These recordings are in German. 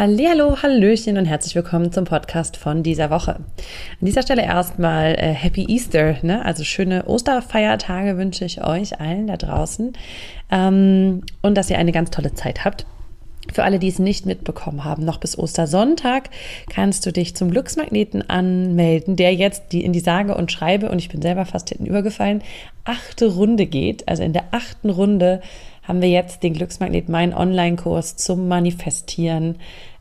Hallo, Hallöchen und herzlich willkommen zum Podcast von dieser Woche. An dieser Stelle erstmal äh, Happy Easter, ne? also schöne Osterfeiertage wünsche ich euch allen da draußen ähm, und dass ihr eine ganz tolle Zeit habt. Für alle, die es nicht mitbekommen haben, noch bis Ostersonntag kannst du dich zum Glücksmagneten anmelden, der jetzt die in die sage und schreibe, und ich bin selber fast hinten übergefallen, achte Runde geht. Also in der achten Runde haben wir jetzt den Glücksmagnet, meinen Online-Kurs zum Manifestieren.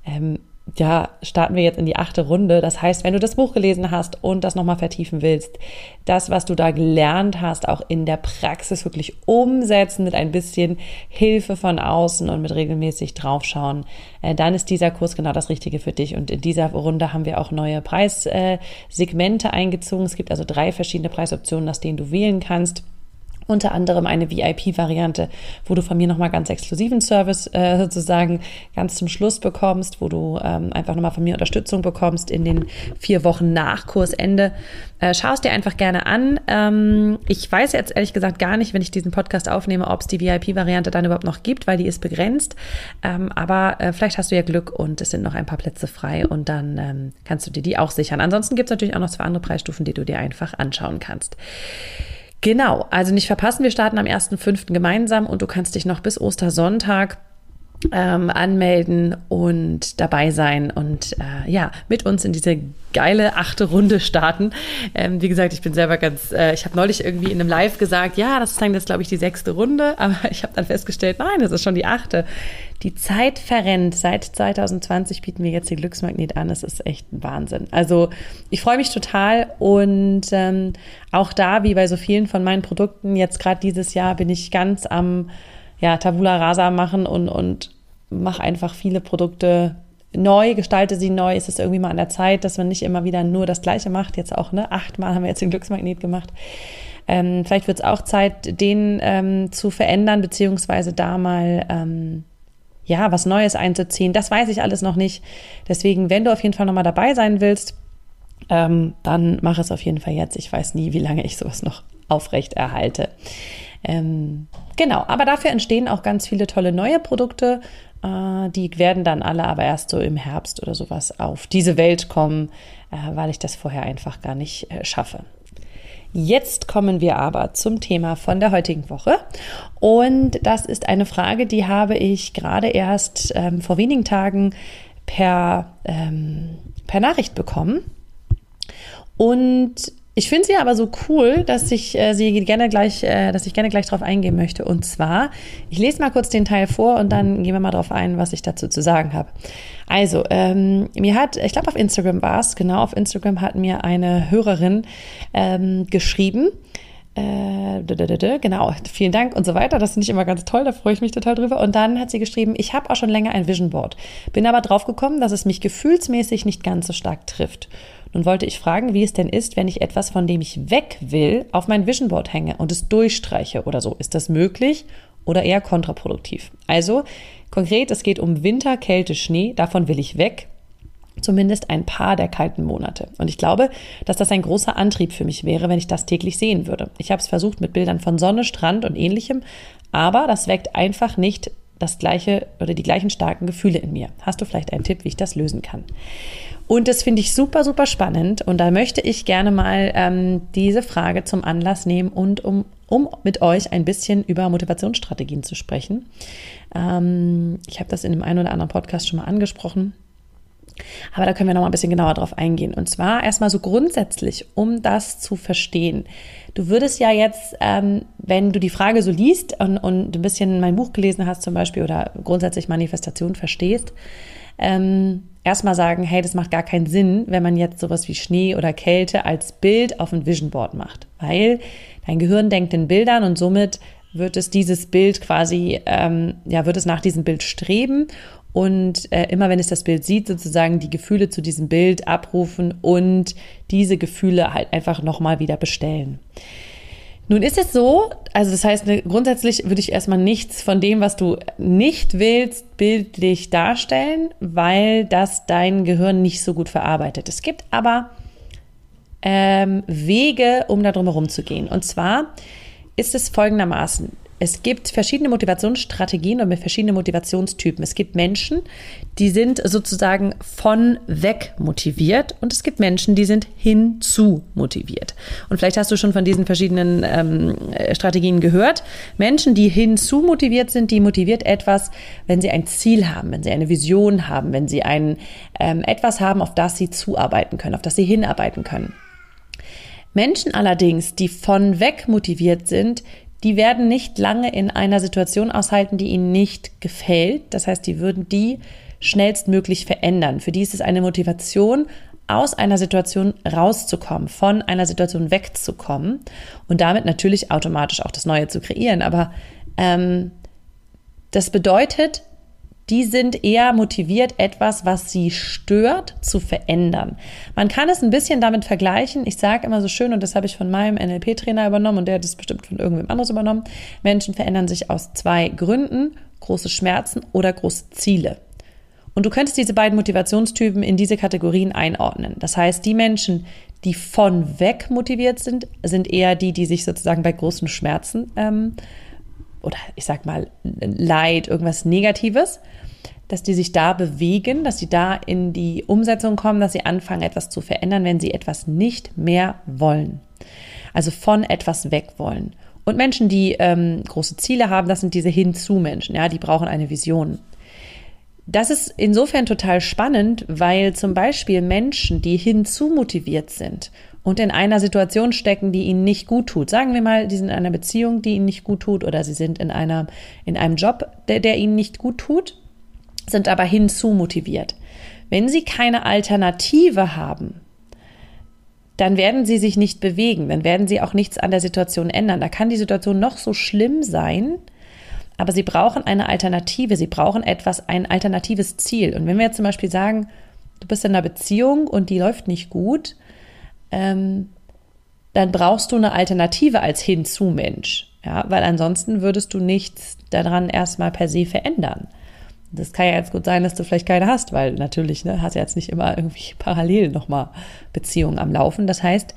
Ähm, ja, starten wir jetzt in die achte Runde. Das heißt, wenn du das Buch gelesen hast und das nochmal vertiefen willst, das, was du da gelernt hast, auch in der Praxis wirklich umsetzen mit ein bisschen Hilfe von außen und mit regelmäßig draufschauen, äh, dann ist dieser Kurs genau das Richtige für dich. Und in dieser Runde haben wir auch neue Preissegmente eingezogen. Es gibt also drei verschiedene Preisoptionen, aus denen du wählen kannst unter anderem eine VIP-Variante, wo du von mir nochmal ganz exklusiven Service äh, sozusagen ganz zum Schluss bekommst, wo du ähm, einfach nochmal von mir Unterstützung bekommst in den vier Wochen nach Kursende. Äh, Schau es dir einfach gerne an. Ähm, ich weiß jetzt ehrlich gesagt gar nicht, wenn ich diesen Podcast aufnehme, ob es die VIP-Variante dann überhaupt noch gibt, weil die ist begrenzt. Ähm, aber äh, vielleicht hast du ja Glück und es sind noch ein paar Plätze frei und dann ähm, kannst du dir die auch sichern. Ansonsten gibt es natürlich auch noch zwei andere Preisstufen, die du dir einfach anschauen kannst. Genau, also nicht verpassen, wir starten am 1.5. gemeinsam und du kannst dich noch bis Ostersonntag ähm, anmelden und dabei sein und äh, ja, mit uns in diese geile achte Runde starten. Ähm, wie gesagt, ich bin selber ganz, äh, ich habe neulich irgendwie in einem Live gesagt, ja, das ist dann jetzt, glaube ich, die sechste Runde, aber ich habe dann festgestellt, nein, das ist schon die achte. Die Zeit verrennt. Seit 2020 bieten wir jetzt den Glücksmagnet an. Das ist echt ein Wahnsinn. Also ich freue mich total und ähm, auch da, wie bei so vielen von meinen Produkten, jetzt gerade dieses Jahr bin ich ganz am ja, Tabula Rasa machen und, und mache einfach viele Produkte neu, gestalte sie neu. Es ist irgendwie mal an der Zeit, dass man nicht immer wieder nur das Gleiche macht. Jetzt auch, ne? Achtmal haben wir jetzt den Glücksmagnet gemacht. Ähm, vielleicht wird es auch Zeit, den ähm, zu verändern, beziehungsweise da mal ähm, ja was Neues einzuziehen. Das weiß ich alles noch nicht. Deswegen, wenn du auf jeden Fall nochmal dabei sein willst, ähm, dann mach es auf jeden Fall jetzt. Ich weiß nie, wie lange ich sowas noch aufrecht erhalte. Ähm, genau, aber dafür entstehen auch ganz viele tolle neue Produkte. Äh, die werden dann alle aber erst so im Herbst oder sowas auf diese Welt kommen, äh, weil ich das vorher einfach gar nicht äh, schaffe. Jetzt kommen wir aber zum Thema von der heutigen Woche. Und das ist eine Frage, die habe ich gerade erst ähm, vor wenigen Tagen per, ähm, per Nachricht bekommen. Und ich finde sie aber so cool, dass ich äh, sie gerne gleich, äh, dass ich gerne gleich darauf eingehen möchte. Und zwar, ich lese mal kurz den Teil vor und dann gehen wir mal darauf ein, was ich dazu zu sagen habe. Also, ähm, mir hat, ich glaube auf Instagram war es, genau, auf Instagram hat mir eine Hörerin ähm, geschrieben, äh, genau, vielen Dank und so weiter. Das finde ich immer ganz toll, da freue ich mich total drüber. Und dann hat sie geschrieben, ich habe auch schon länger ein Vision Board, bin aber drauf gekommen, dass es mich gefühlsmäßig nicht ganz so stark trifft. Nun wollte ich fragen, wie es denn ist, wenn ich etwas, von dem ich weg will, auf mein Vision Board hänge und es durchstreiche oder so. Ist das möglich oder eher kontraproduktiv? Also konkret, es geht um Winter, Kälte, Schnee. Davon will ich weg. Zumindest ein paar der kalten Monate. Und ich glaube, dass das ein großer Antrieb für mich wäre, wenn ich das täglich sehen würde. Ich habe es versucht mit Bildern von Sonne, Strand und ähnlichem, aber das weckt einfach nicht das gleiche oder die gleichen starken Gefühle in mir. Hast du vielleicht einen Tipp, wie ich das lösen kann? Und das finde ich super, super spannend. Und da möchte ich gerne mal ähm, diese Frage zum Anlass nehmen und um, um mit euch ein bisschen über Motivationsstrategien zu sprechen. Ähm, ich habe das in dem einen oder anderen Podcast schon mal angesprochen. Aber da können wir noch mal ein bisschen genauer drauf eingehen. Und zwar erstmal so grundsätzlich, um das zu verstehen. Du würdest ja jetzt, ähm, wenn du die Frage so liest und, und ein bisschen mein Buch gelesen hast zum Beispiel oder grundsätzlich Manifestation verstehst, ähm, erstmal sagen, hey, das macht gar keinen Sinn, wenn man jetzt sowas wie Schnee oder Kälte als Bild auf ein Vision Board macht, weil dein Gehirn denkt in Bildern und somit wird es dieses Bild quasi, ähm, ja, wird es nach diesem Bild streben und äh, immer wenn es das Bild sieht, sozusagen die Gefühle zu diesem Bild abrufen und diese Gefühle halt einfach nochmal wieder bestellen. Nun ist es so, also das heißt, ne, grundsätzlich würde ich erstmal nichts von dem, was du nicht willst, bildlich darstellen, weil das dein Gehirn nicht so gut verarbeitet. Es gibt aber ähm, Wege, um da drum herum zu gehen. Und zwar ist es folgendermaßen. Es gibt verschiedene Motivationsstrategien und verschiedene Motivationstypen. Es gibt Menschen, die sind sozusagen von weg motiviert und es gibt Menschen, die sind hinzu motiviert. Und vielleicht hast du schon von diesen verschiedenen ähm, Strategien gehört. Menschen, die hinzu motiviert sind, die motiviert etwas, wenn sie ein Ziel haben, wenn sie eine Vision haben, wenn sie ein ähm, etwas haben, auf das sie zuarbeiten können, auf das sie hinarbeiten können. Menschen allerdings, die von weg motiviert sind, die werden nicht lange in einer Situation aushalten, die ihnen nicht gefällt. Das heißt, die würden die schnellstmöglich verändern. Für die ist es eine Motivation, aus einer Situation rauszukommen, von einer Situation wegzukommen und damit natürlich automatisch auch das Neue zu kreieren. Aber ähm, das bedeutet, die sind eher motiviert, etwas, was sie stört, zu verändern. Man kann es ein bisschen damit vergleichen. Ich sage immer so schön, und das habe ich von meinem NLP-Trainer übernommen und der hat es bestimmt von irgendwem anderes übernommen. Menschen verändern sich aus zwei Gründen, große Schmerzen oder große Ziele. Und du könntest diese beiden Motivationstypen in diese Kategorien einordnen. Das heißt, die Menschen, die von weg motiviert sind, sind eher die, die sich sozusagen bei großen Schmerzen ähm, oder ich sag mal Leid, irgendwas Negatives, dass die sich da bewegen, dass sie da in die Umsetzung kommen, dass sie anfangen, etwas zu verändern, wenn sie etwas nicht mehr wollen. Also von etwas weg wollen. Und Menschen, die ähm, große Ziele haben, das sind diese Hinzu-Menschen, ja, die brauchen eine Vision. Das ist insofern total spannend, weil zum Beispiel Menschen, die hinzu motiviert sind und in einer Situation stecken, die ihnen nicht gut tut. Sagen wir mal, die sind in einer Beziehung, die ihnen nicht gut tut, oder sie sind in einer, in einem Job, der, der ihnen nicht gut tut, sind aber hinzu motiviert. Wenn sie keine Alternative haben, dann werden sie sich nicht bewegen, dann werden sie auch nichts an der Situation ändern. Da kann die Situation noch so schlimm sein, aber sie brauchen eine Alternative, sie brauchen etwas, ein alternatives Ziel. Und wenn wir jetzt zum Beispiel sagen, du bist in einer Beziehung und die läuft nicht gut, ähm, dann brauchst du eine Alternative als Hinzu-Mensch. Ja, weil ansonsten würdest du nichts daran erstmal per se verändern. Das kann ja jetzt gut sein, dass du vielleicht keine hast, weil natürlich, ne, hast ja jetzt nicht immer irgendwie parallel nochmal Beziehungen am Laufen. Das heißt,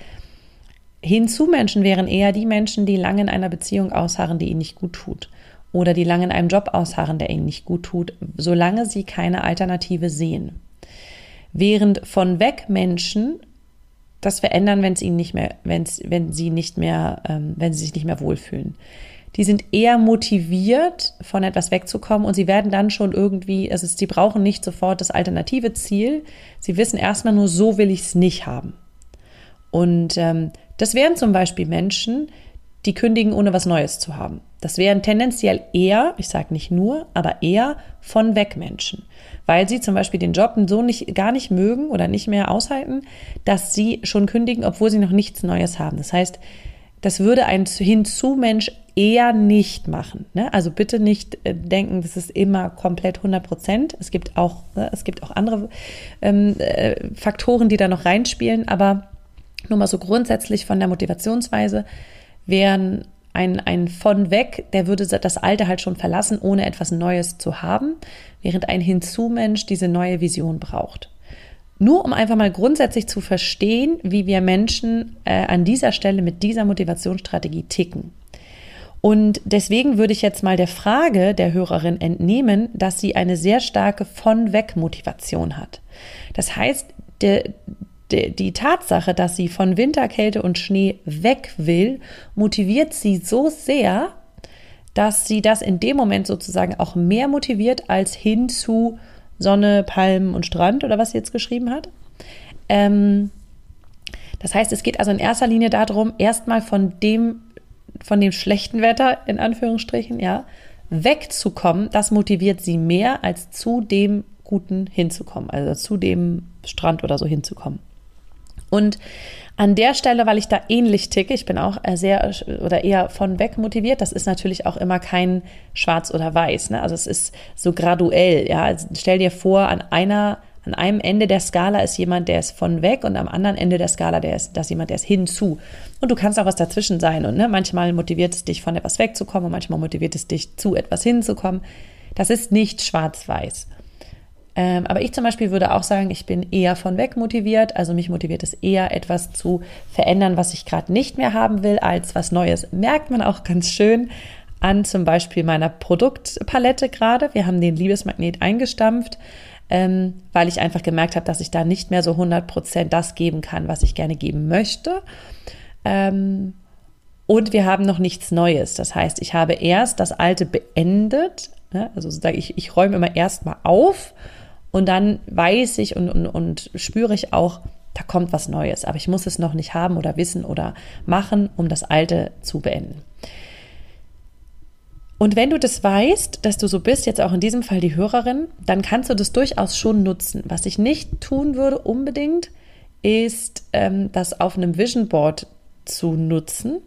Hinzu-Menschen wären eher die Menschen, die lange in einer Beziehung ausharren, die ihnen nicht gut tut. Oder die lange in einem Job ausharren, der ihnen nicht gut tut, solange sie keine Alternative sehen. Während von weg Menschen das verändern, wenn es ihnen nicht mehr, wenn's, wenn sie nicht mehr, ähm, wenn sie sich nicht mehr wohlfühlen. Die sind eher motiviert, von etwas wegzukommen und sie werden dann schon irgendwie, also sie brauchen nicht sofort das alternative Ziel. Sie wissen erstmal nur, so will ich es nicht haben. Und ähm, das wären zum Beispiel Menschen, die kündigen, ohne was Neues zu haben. Das wären tendenziell eher, ich sage nicht nur, aber eher von weg Menschen weil sie zum Beispiel den Job so nicht, gar nicht mögen oder nicht mehr aushalten, dass sie schon kündigen, obwohl sie noch nichts Neues haben. Das heißt, das würde ein Hinzu-Mensch eher nicht machen. Ne? Also bitte nicht äh, denken, das ist immer komplett 100 Prozent. Es gibt auch, ne, es gibt auch andere ähm, äh, Faktoren, die da noch reinspielen, aber nur mal so grundsätzlich von der Motivationsweise wären ein, ein von weg, der würde das Alte halt schon verlassen, ohne etwas Neues zu haben, während ein Hinzu-Mensch diese neue Vision braucht. Nur um einfach mal grundsätzlich zu verstehen, wie wir Menschen äh, an dieser Stelle mit dieser Motivationsstrategie ticken. Und deswegen würde ich jetzt mal der Frage der Hörerin entnehmen, dass sie eine sehr starke Von-Weg-Motivation hat. Das heißt, der, die Tatsache, dass sie von Winter, Kälte und Schnee weg will, motiviert sie so sehr, dass sie das in dem Moment sozusagen auch mehr motiviert als hin zu Sonne, Palmen und Strand oder was sie jetzt geschrieben hat. Ähm, das heißt, es geht also in erster Linie darum, erstmal von dem, von dem schlechten Wetter, in Anführungsstrichen, ja, wegzukommen. Das motiviert sie mehr, als zu dem Guten hinzukommen, also zu dem Strand oder so hinzukommen. Und an der Stelle, weil ich da ähnlich ticke, ich bin auch sehr oder eher von weg motiviert, das ist natürlich auch immer kein Schwarz oder Weiß. Ne? Also es ist so graduell. Ja? Also stell dir vor, an einer an einem Ende der Skala ist jemand, der ist von weg und am anderen Ende der Skala, der ist, das jemand, der ist hinzu. Und du kannst auch was dazwischen sein. Und ne, manchmal motiviert es dich, von etwas wegzukommen und manchmal motiviert es dich, zu etwas hinzukommen. Das ist nicht schwarz-weiß. Ähm, aber ich zum Beispiel würde auch sagen, ich bin eher von weg motiviert. Also mich motiviert es eher, etwas zu verändern, was ich gerade nicht mehr haben will, als was Neues. Merkt man auch ganz schön an zum Beispiel meiner Produktpalette gerade. Wir haben den Liebesmagnet eingestampft ähm, weil ich einfach gemerkt habe, dass ich da nicht mehr so 100% das geben kann, was ich gerne geben möchte. Ähm, und wir haben noch nichts Neues. Das heißt, ich habe erst das Alte beendet. Ne? Also ich, ich räume immer erstmal auf und dann weiß ich und, und, und spüre ich auch, da kommt was Neues. Aber ich muss es noch nicht haben oder wissen oder machen, um das Alte zu beenden. Und wenn du das weißt, dass du so bist, jetzt auch in diesem Fall die Hörerin, dann kannst du das durchaus schon nutzen. Was ich nicht tun würde unbedingt, ist ähm, das auf einem Vision Board zu nutzen.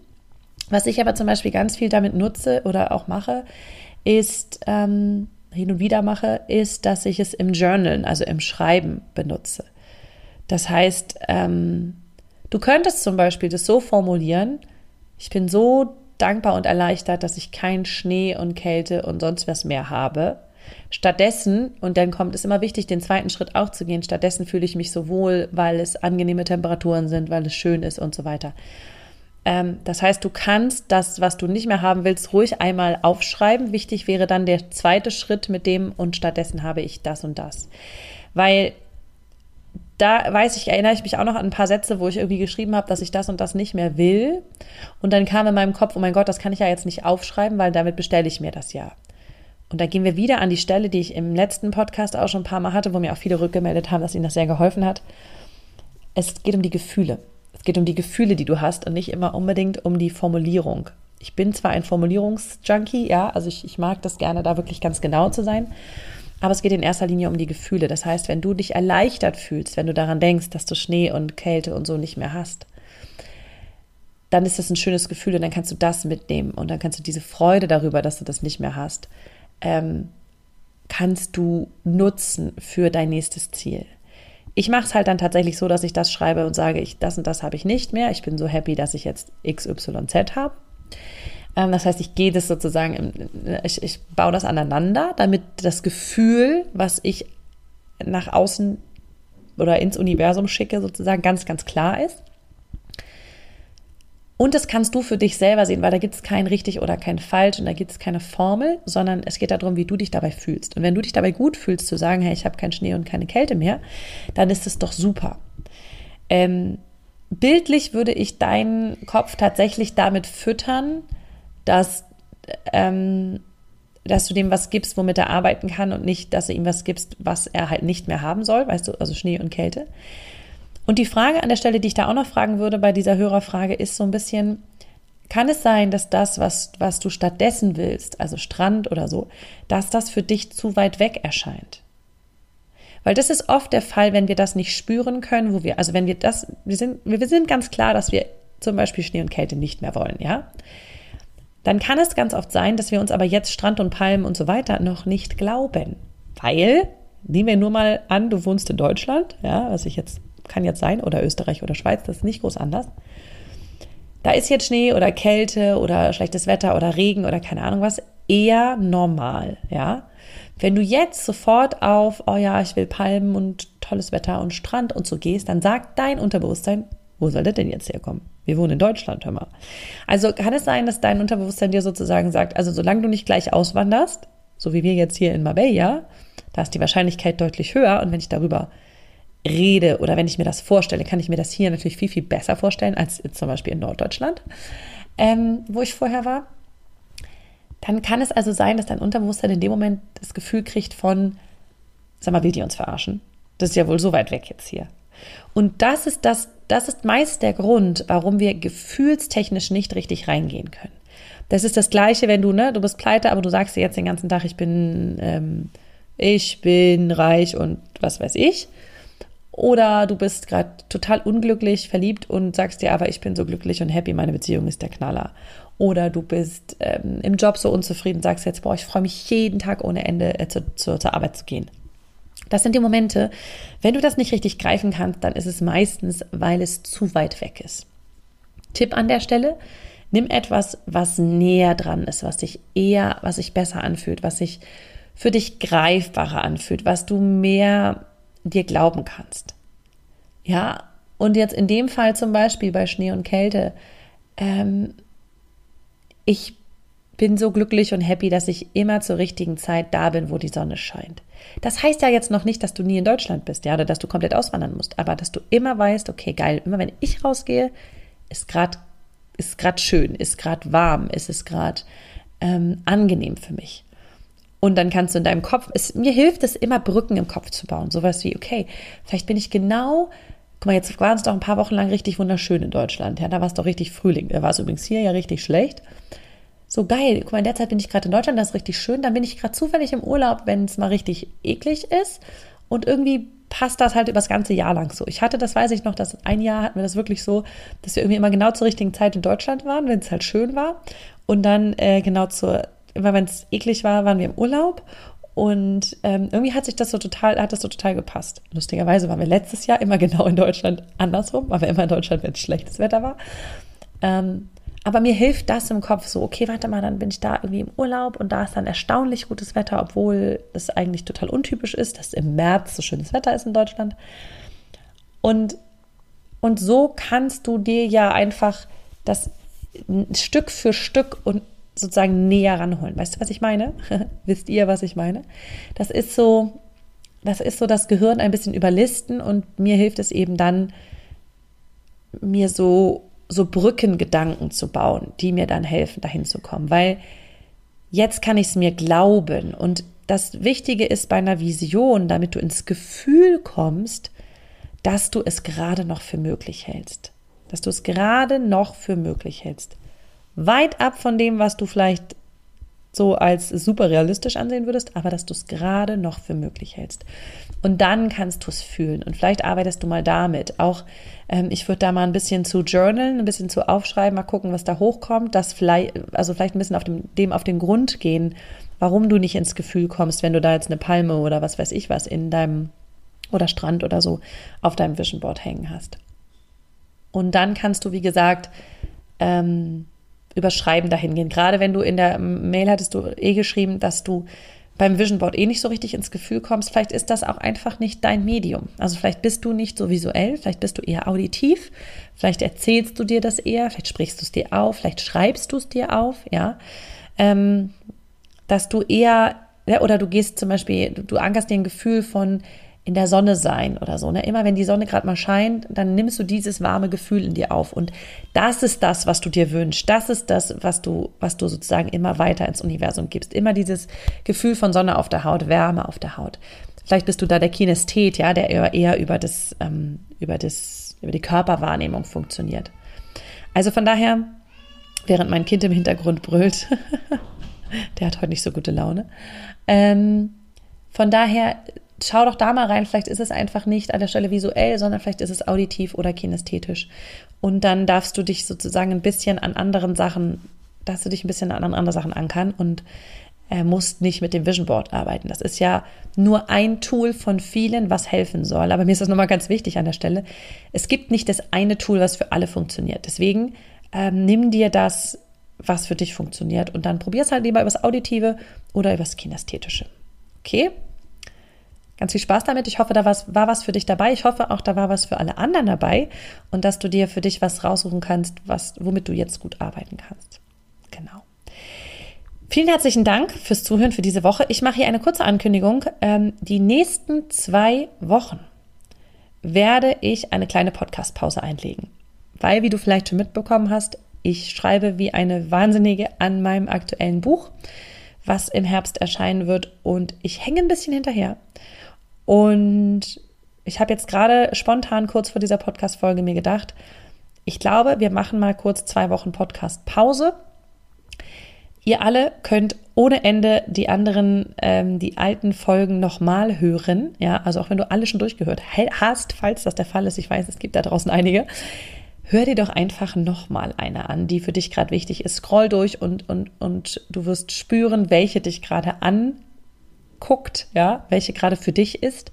Was ich aber zum Beispiel ganz viel damit nutze oder auch mache, ist, ähm, hin und wieder mache, ist, dass ich es im Journalen, also im Schreiben benutze. Das heißt, ähm, du könntest zum Beispiel das so formulieren, ich bin so dankbar und erleichtert, dass ich kein Schnee und Kälte und sonst was mehr habe. Stattdessen, und dann kommt es immer wichtig, den zweiten Schritt auch zu gehen, stattdessen fühle ich mich so wohl, weil es angenehme Temperaturen sind, weil es schön ist und so weiter. Ähm, das heißt, du kannst das, was du nicht mehr haben willst, ruhig einmal aufschreiben. Wichtig wäre dann der zweite Schritt mit dem und stattdessen habe ich das und das. Weil da weiß ich, erinnere ich mich auch noch an ein paar Sätze, wo ich irgendwie geschrieben habe, dass ich das und das nicht mehr will. Und dann kam in meinem Kopf, oh mein Gott, das kann ich ja jetzt nicht aufschreiben, weil damit bestelle ich mir das ja. Und da gehen wir wieder an die Stelle, die ich im letzten Podcast auch schon ein paar Mal hatte, wo mir auch viele rückgemeldet haben, dass ihnen das sehr geholfen hat. Es geht um die Gefühle. Es geht um die Gefühle, die du hast und nicht immer unbedingt um die Formulierung. Ich bin zwar ein Formulierungsjunkie, ja, also ich, ich mag das gerne, da wirklich ganz genau zu sein. Aber es geht in erster Linie um die Gefühle. Das heißt, wenn du dich erleichtert fühlst, wenn du daran denkst, dass du Schnee und Kälte und so nicht mehr hast, dann ist das ein schönes Gefühl und dann kannst du das mitnehmen und dann kannst du diese Freude darüber, dass du das nicht mehr hast, ähm, kannst du nutzen für dein nächstes Ziel. Ich mache es halt dann tatsächlich so, dass ich das schreibe und sage, ich das und das habe ich nicht mehr. Ich bin so happy, dass ich jetzt XYZ habe. Ähm, das heißt, ich gehe das sozusagen, ich, ich baue das aneinander, damit das Gefühl, was ich nach außen oder ins Universum schicke, sozusagen ganz, ganz klar ist. Und das kannst du für dich selber sehen, weil da gibt es kein richtig oder kein falsch und da gibt es keine Formel, sondern es geht darum, wie du dich dabei fühlst. Und wenn du dich dabei gut fühlst, zu sagen, hey, ich habe keinen Schnee und keine Kälte mehr, dann ist es doch super. Ähm, bildlich würde ich deinen Kopf tatsächlich damit füttern, dass, ähm, dass du dem was gibst, womit er arbeiten kann und nicht, dass du ihm was gibst, was er halt nicht mehr haben soll, weißt du, also Schnee und Kälte. Und die Frage an der Stelle, die ich da auch noch fragen würde bei dieser Hörerfrage, ist so ein bisschen, kann es sein, dass das, was, was du stattdessen willst, also Strand oder so, dass das für dich zu weit weg erscheint? Weil das ist oft der Fall, wenn wir das nicht spüren können, wo wir, also wenn wir das, wir sind, wir sind ganz klar, dass wir zum Beispiel Schnee und Kälte nicht mehr wollen, ja dann kann es ganz oft sein, dass wir uns aber jetzt Strand und Palmen und so weiter noch nicht glauben. Weil, nehmen wir nur mal an, du wohnst in Deutschland, ja, was ich jetzt, kann jetzt sein, oder Österreich oder Schweiz, das ist nicht groß anders. Da ist jetzt Schnee oder Kälte oder schlechtes Wetter oder Regen oder keine Ahnung was, eher normal, ja. Wenn du jetzt sofort auf, oh ja, ich will Palmen und tolles Wetter und Strand und so gehst, dann sagt dein Unterbewusstsein, wo soll das denn jetzt herkommen? Wir wohnen in Deutschland, hör mal. Also kann es sein, dass dein Unterbewusstsein dir sozusagen sagt, also solange du nicht gleich auswanderst, so wie wir jetzt hier in Marbella, da ist die Wahrscheinlichkeit deutlich höher. Und wenn ich darüber rede oder wenn ich mir das vorstelle, kann ich mir das hier natürlich viel, viel besser vorstellen als zum Beispiel in Norddeutschland, ähm, wo ich vorher war. Dann kann es also sein, dass dein Unterbewusstsein in dem Moment das Gefühl kriegt von, sag mal, will die uns verarschen? Das ist ja wohl so weit weg jetzt hier. Und das ist das, das ist meist der Grund, warum wir gefühlstechnisch nicht richtig reingehen können. Das ist das Gleiche, wenn du, ne, du bist pleite, aber du sagst dir jetzt den ganzen Tag, ich bin, ähm, ich bin reich und was weiß ich. Oder du bist gerade total unglücklich, verliebt und sagst dir aber, ich bin so glücklich und happy, meine Beziehung ist der Knaller. Oder du bist ähm, im Job so unzufrieden, sagst jetzt, boah, ich freue mich jeden Tag ohne Ende äh, zu, zu, zur Arbeit zu gehen. Das sind die Momente, wenn du das nicht richtig greifen kannst, dann ist es meistens, weil es zu weit weg ist. Tipp an der Stelle, nimm etwas, was näher dran ist, was sich eher, was sich besser anfühlt, was sich für dich greifbarer anfühlt, was du mehr dir glauben kannst. Ja, und jetzt in dem Fall zum Beispiel bei Schnee und Kälte, ähm, ich bin so glücklich und happy, dass ich immer zur richtigen Zeit da bin, wo die Sonne scheint. Das heißt ja jetzt noch nicht, dass du nie in Deutschland bist, ja, oder dass du komplett auswandern musst, aber dass du immer weißt, okay, geil, immer wenn ich rausgehe, ist gerade ist gerade schön, ist gerade warm, ist es gerade ähm, angenehm für mich. Und dann kannst du in deinem Kopf, es, mir hilft es immer, Brücken im Kopf zu bauen. Sowas wie, okay, vielleicht bin ich genau, guck mal, jetzt waren es doch ein paar Wochen lang richtig wunderschön in Deutschland. Ja, da war es doch richtig Frühling. Da war es übrigens hier ja richtig schlecht so geil, guck mal, in der Zeit bin ich gerade in Deutschland, das ist richtig schön, dann bin ich gerade zufällig im Urlaub, wenn es mal richtig eklig ist und irgendwie passt das halt über das ganze Jahr lang so. Ich hatte, das weiß ich noch, dass ein Jahr hatten wir das wirklich so, dass wir irgendwie immer genau zur richtigen Zeit in Deutschland waren, wenn es halt schön war und dann äh, genau zur, immer wenn es eklig war, waren wir im Urlaub und ähm, irgendwie hat sich das so total, hat das so total gepasst. Lustigerweise waren wir letztes Jahr immer genau in Deutschland andersrum, waren wir immer in Deutschland, wenn es schlechtes Wetter war. Ähm, aber mir hilft das im Kopf so, okay, warte mal, dann bin ich da irgendwie im Urlaub und da ist dann erstaunlich gutes Wetter, obwohl es eigentlich total untypisch ist, dass im März so schönes Wetter ist in Deutschland. Und, und so kannst du dir ja einfach das Stück für Stück und sozusagen näher ranholen. Weißt du, was ich meine? Wisst ihr, was ich meine? Das ist so, das ist so das Gehirn ein bisschen überlisten und mir hilft es eben dann, mir so so Brückengedanken zu bauen, die mir dann helfen, dahin zu kommen. Weil jetzt kann ich es mir glauben. Und das Wichtige ist bei einer Vision, damit du ins Gefühl kommst, dass du es gerade noch für möglich hältst. Dass du es gerade noch für möglich hältst. Weit ab von dem, was du vielleicht so als super realistisch ansehen würdest, aber dass du es gerade noch für möglich hältst. Und dann kannst du es fühlen. Und vielleicht arbeitest du mal damit. Auch ähm, ich würde da mal ein bisschen zu journalen, ein bisschen zu aufschreiben, mal gucken, was da hochkommt. Das vielleicht, also vielleicht ein bisschen auf dem, dem auf den Grund gehen, warum du nicht ins Gefühl kommst, wenn du da jetzt eine Palme oder was weiß ich was in deinem oder Strand oder so auf deinem Vision Board hängen hast. Und dann kannst du, wie gesagt, ähm, überschreiben dahin gehen. Gerade wenn du in der Mail hattest du eh geschrieben, dass du beim Vision Board eh nicht so richtig ins Gefühl kommst, vielleicht ist das auch einfach nicht dein Medium. Also vielleicht bist du nicht so visuell, vielleicht bist du eher auditiv, vielleicht erzählst du dir das eher, vielleicht sprichst du es dir auf, vielleicht schreibst du es dir auf, ja. Ähm, dass du eher, ja, oder du gehst zum Beispiel, du, du ankerst dir ein Gefühl von, in der Sonne sein oder so. Ne? Immer wenn die Sonne gerade mal scheint, dann nimmst du dieses warme Gefühl in dir auf. Und das ist das, was du dir wünschst. Das ist das, was du, was du sozusagen immer weiter ins Universum gibst. Immer dieses Gefühl von Sonne auf der Haut, Wärme auf der Haut. Vielleicht bist du da der Kinesthet, ja, der eher, eher über das, ähm, über das, über die Körperwahrnehmung funktioniert. Also von daher, während mein Kind im Hintergrund brüllt, der hat heute nicht so gute Laune. Ähm, von daher schau doch da mal rein, vielleicht ist es einfach nicht an der Stelle visuell, sondern vielleicht ist es auditiv oder kinästhetisch. Und dann darfst du dich sozusagen ein bisschen an anderen Sachen, darfst du dich ein bisschen an andere Sachen ankern und äh, musst nicht mit dem Vision Board arbeiten. Das ist ja nur ein Tool von vielen, was helfen soll. Aber mir ist das nochmal ganz wichtig an der Stelle. Es gibt nicht das eine Tool, was für alle funktioniert. Deswegen ähm, nimm dir das, was für dich funktioniert und dann probier es halt lieber übers Auditive oder übers Kinästhetische. Okay? Ganz viel Spaß damit. Ich hoffe, da war was für dich dabei. Ich hoffe auch, da war was für alle anderen dabei und dass du dir für dich was raussuchen kannst, was, womit du jetzt gut arbeiten kannst. Genau. Vielen herzlichen Dank fürs Zuhören für diese Woche. Ich mache hier eine kurze Ankündigung. Ähm, die nächsten zwei Wochen werde ich eine kleine Podcast-Pause einlegen. Weil, wie du vielleicht schon mitbekommen hast, ich schreibe wie eine Wahnsinnige an meinem aktuellen Buch, was im Herbst erscheinen wird und ich hänge ein bisschen hinterher. Und ich habe jetzt gerade spontan kurz vor dieser Podcast-Folge mir gedacht, ich glaube, wir machen mal kurz zwei Wochen Podcast-Pause. Ihr alle könnt ohne Ende die anderen, ähm, die alten Folgen nochmal hören. Ja, also auch wenn du alle schon durchgehört hast, falls das der Fall ist, ich weiß, es gibt da draußen einige. Hör dir doch einfach nochmal eine an, die für dich gerade wichtig ist. Scroll durch und, und, und du wirst spüren, welche dich gerade an guckt, ja, welche gerade für dich ist.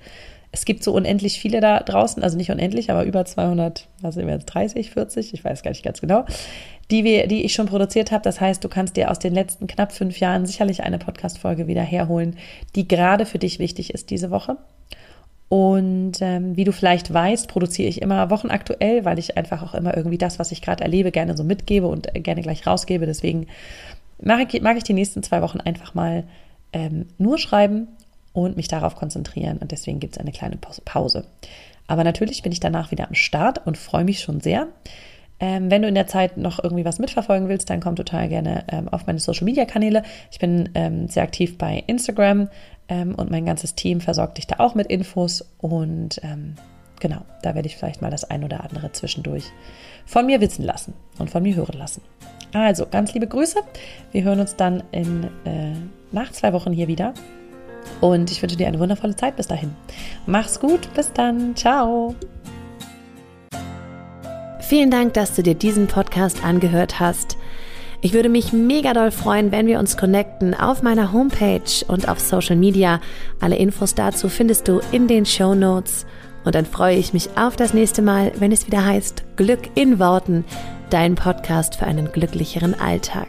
Es gibt so unendlich viele da draußen, also nicht unendlich, aber über 200, was sind wir jetzt, 30, 40, ich weiß gar nicht ganz genau, die, wir, die ich schon produziert habe. Das heißt, du kannst dir aus den letzten knapp fünf Jahren sicherlich eine Podcast-Folge wieder herholen, die gerade für dich wichtig ist diese Woche. Und ähm, wie du vielleicht weißt, produziere ich immer wochenaktuell, weil ich einfach auch immer irgendwie das, was ich gerade erlebe, gerne so mitgebe und äh, gerne gleich rausgebe. Deswegen mag ich, mag ich die nächsten zwei Wochen einfach mal ähm, nur schreiben und mich darauf konzentrieren. Und deswegen gibt es eine kleine Pause. Aber natürlich bin ich danach wieder am Start und freue mich schon sehr. Ähm, wenn du in der Zeit noch irgendwie was mitverfolgen willst, dann komm total gerne ähm, auf meine Social Media Kanäle. Ich bin ähm, sehr aktiv bei Instagram ähm, und mein ganzes Team versorgt dich da auch mit Infos. Und ähm, genau, da werde ich vielleicht mal das ein oder andere zwischendurch von mir wissen lassen und von mir hören lassen. Also, ganz liebe Grüße. Wir hören uns dann in, äh, nach zwei Wochen hier wieder. Und ich wünsche dir eine wundervolle Zeit bis dahin. Mach's gut, bis dann. Ciao. Vielen Dank, dass du dir diesen Podcast angehört hast. Ich würde mich mega doll freuen, wenn wir uns connecten auf meiner Homepage und auf Social Media. Alle Infos dazu findest du in den Show Notes. Und dann freue ich mich auf das nächste Mal, wenn es wieder heißt Glück in Worten dein Podcast für einen glücklicheren Alltag.